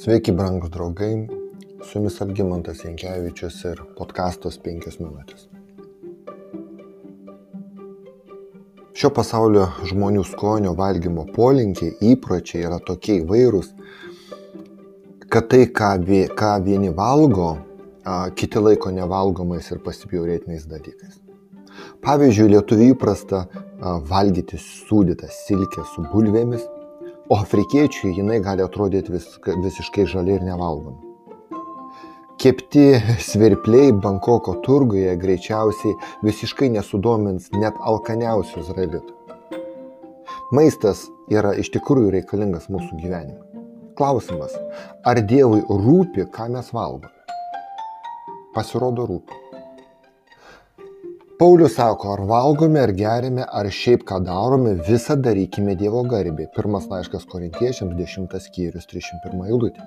Sveiki, brangus draugai, su jumis Algymantas Jankievičius ir podkastos 5 minutės. Šio pasaulio žmonių skonio valgymo polinkiai, įpročiai yra tokie įvairūs, kad tai, ką, ką vieni valgo, kiti laiko nevalgomais ir pasibjaurėtiniais dalykais. Pavyzdžiui, lietuvių įprasta valgyti sūdytą silkę su bulvėmis o afrikiečiui jinai gali atrodyti vis, visiškai žali ir nevalgoma. Kepti svirpliai Bankoko turguje greičiausiai visiškai nesudomins net alkaniausių izraelitų. Maistas yra iš tikrųjų reikalingas mūsų gyvenimui. Klausimas, ar Dievui rūpi, ką mes valgome? Pasirodo rūpi. Paulius sako, ar valgome, ar gerime, ar šiaip ką darome, visą darykime Dievo garbė. Pirmas laiškas korintiečiams 10 skyrius 301 eilutė.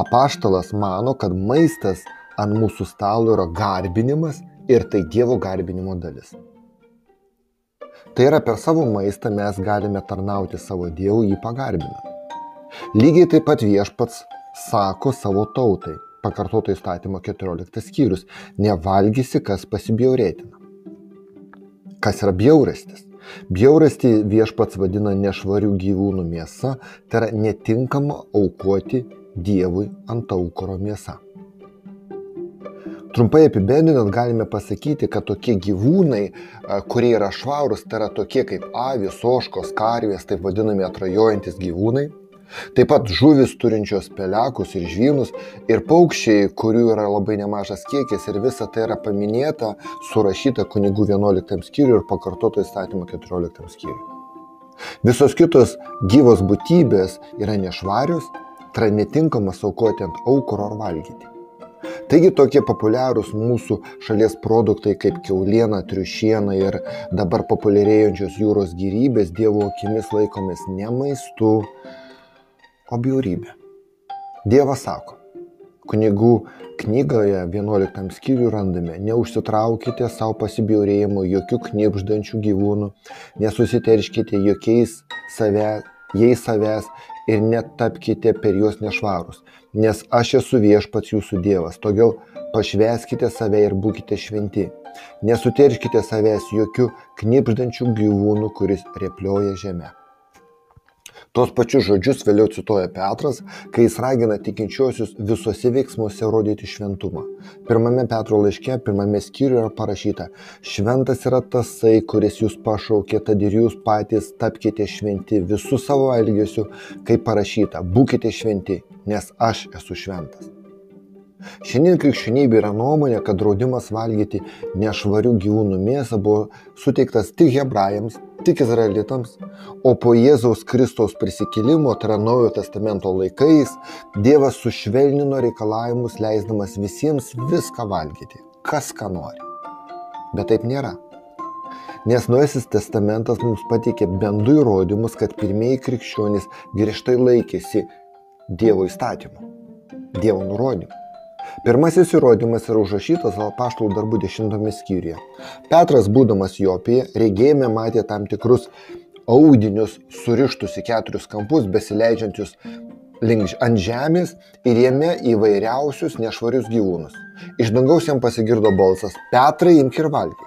Apaštalas mano, kad maistas ant mūsų stalo yra garbinimas ir tai Dievo garbinimo dalis. Tai yra per savo maistą mes galime tarnauti savo Dievui jį pagarbinant. Lygiai taip pat viešpats sako savo tautai pakartoto įstatymo 14 skyrius. Nevalgysi, kas pasibjaurėtina. Kas yra bjaurastis? Bjaurastį viešpats vadina nešvarių gyvūnų mėsa, tai yra netinkama aukoti Dievui ant aukoro mėsa. Trumpai apibendrinant galime pasakyti, kad tokie gyvūnai, kurie yra švarūs, tai yra tokie kaip avis, oškos, karvės, taip vadinami atrajojantis gyvūnai, Taip pat žuvis turinčios pelekus ir žvynus ir paukščiai, kurių yra labai nemažas kiekis ir visa tai yra paminėta, surašyta kunigų 11 skyriui ir pakartoto įstatymo 14 skyriui. Visos kitos gyvos būtybės yra nešvarios, tai yra netinkamas aukoti ant aukuro ar valgyti. Taigi tokie populiarūs mūsų šalies produktai kaip keuliena, triušiena ir dabar populiarėjančios jūros gyrybės Dievo akimis laikomis ne maistu, o bjaurybė. Dievas sako, kunigų knygoje 11 skyriui randame, neužsitraukite savo pasibjaurėjimo jokių knipždančių gyvūnų, nesusiterškite jokiais save, jais savęs ir netapkite per juos nešvarus, nes aš esu viešpats jūsų Dievas, todėl pašveskite save ir būkite šventi. Nesuterškite savęs jokių knipždančių gyvūnų, kuris replioja žemę. Tuos pačius žodžius vėliau cituoja Petras, kai jis ragina tikinčiuosius visuose veiksmuose rodyti šventumą. Pirmame Petro laiške, pirmame skyriuje yra parašyta, šventas yra tasai, kuris jūs pašaukė, tad ir jūs patys tapkite šventi visų savo elgesiu, kaip parašyta, būkite šventi, nes aš esu šventas. Šiandien krikščionybė yra nuomonė, kad draudimas valgyti nešvarių gyvūnų mėsą buvo suteiktas tik hebrajams, tik izraelitams, o po Jėzaus Kristaus prisikėlimo, tai yra Naujojo testamento laikais, Dievas sušvelnino reikalavimus, leisdamas visiems viską valgyti, kas ką nori. Bet taip nėra. Nes Naujasis testamentas mums pateikė bendų įrodymus, kad pirmieji krikščionys griežtai laikėsi Dievo įstatymų, Dievo nurodymų. Pirmasis įrodymas yra užrašytas apaštalų darbų dešimtame skyriuje. Petras, būdamas Jopėje, regėjime matė tam tikrus audinius surištus į keturius kampus, besileidžiančius link ant žemės ir jame įvairiausius nešvarius gyvūnus. Iš dangaus jam pasigirdo balsas - Petrai imk ir valgyk.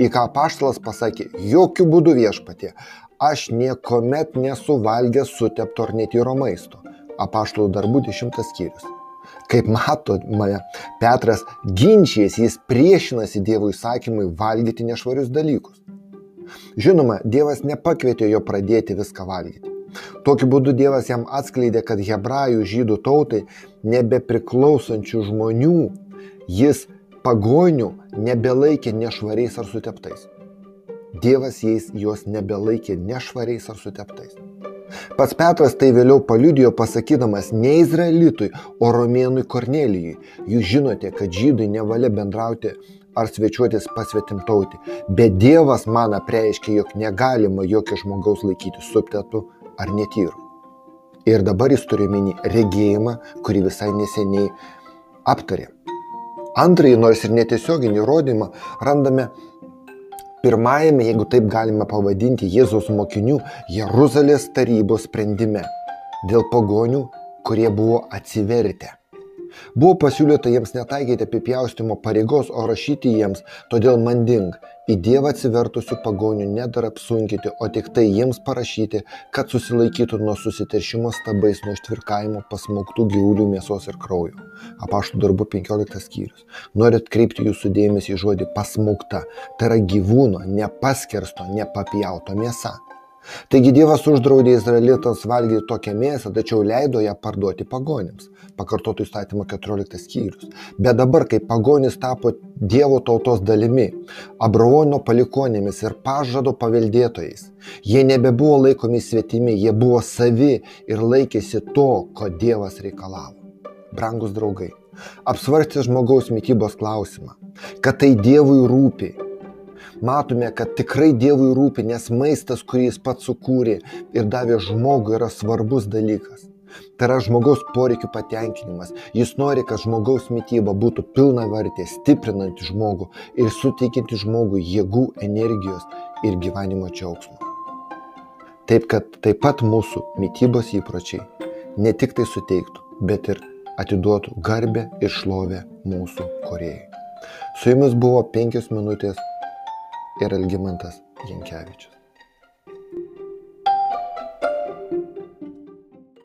Į ką paštalas pasakė, jokių būdų viešpatie, aš niekuomet nesu valgęs sutepto ar netyro maisto. Apaštalų darbų dešimtas skyrius. Kaip matome, Petras ginčijasi, jis priešinasi Dievo įsakymui valgyti nešvarius dalykus. Žinoma, Dievas nepakvietė jo pradėti viską valgyti. Tokiu būdu Dievas jam atskleidė, kad hebrajų žydų tautai nebepriklausančių žmonių jis pagonių nebelaikė nešvariais ar suteptais. Dievas jais juos nebelaikė nešvariais ar suteptais. Pats Petras tai vėliau paliudijo pasakydamas ne Izraelitui, o romėnui Kornelijui. Jūs žinote, kad žydai nevalia bendrauti ar svečiuotis pasvetimtauti, bet Dievas man apreiškė, jog negalima jokio žmogaus laikyti subtetu ar netyru. Ir dabar jis turi mini regėjimą, kurį visai neseniai aptarė. Antrąjį, nors ir netiesioginį įrodymą, randame pirmajame, jeigu taip galime pavadinti, Jėzaus mokinių Jeruzalės tarybos sprendime dėl pagonių kurie buvo atsivertę. Buvo pasiūlyta jiems netaikyti apipjaustimo pareigos, o rašyti jiems, todėl manding, į Dievą atsivertusių pagonių nedara apsunkinti, o tik tai jiems parašyti, kad susilaikytų nuo susiteršimo stabais, nuo ištvirkavimo pasmauktų gyvulių mėsos ir kraujo. Apaštų darbų 15 skyrius. Noriu atkreipti jūsų dėmesį į žodį pasmaukta. Tai yra gyvūno, nepaskersto, nepapjauto mėsa. Taigi Dievas uždraudė izraelitams valgyti tokią mėsą, tačiau leido ją parduoti pagonėms. Pakartotų įstatymo 14 skyrius. Bet dabar, kai pagonis tapo Dievo tautos dalimi, Abraono palikonėmis ir pažado paveldėtojais, jie nebebuvo laikomi svetimi, jie buvo savi ir laikėsi to, ko Dievas reikalavo. Brangus draugai, apsvarstė žmogaus mytybos klausimą, kad tai Dievui rūpi matome, kad tikrai Dievui rūpi, nes maistas, kurį jis pats sukūrė ir davė žmogui, yra svarbus dalykas. Tai yra žmogaus poreikių patenkinimas. Jis nori, kad žmogaus mytyba būtų pilna vartė, stiprinanti žmogų ir suteikianti žmogui jėgų, energijos ir gyvenimo džiaugsmo. Taip kad taip pat mūsų mytybos įpročiai ne tik tai suteiktų, bet ir atiduotų garbę ir šlovę mūsų kuriejai. Su jumis buvo penkios minutės ir Algimantas Jankievičius.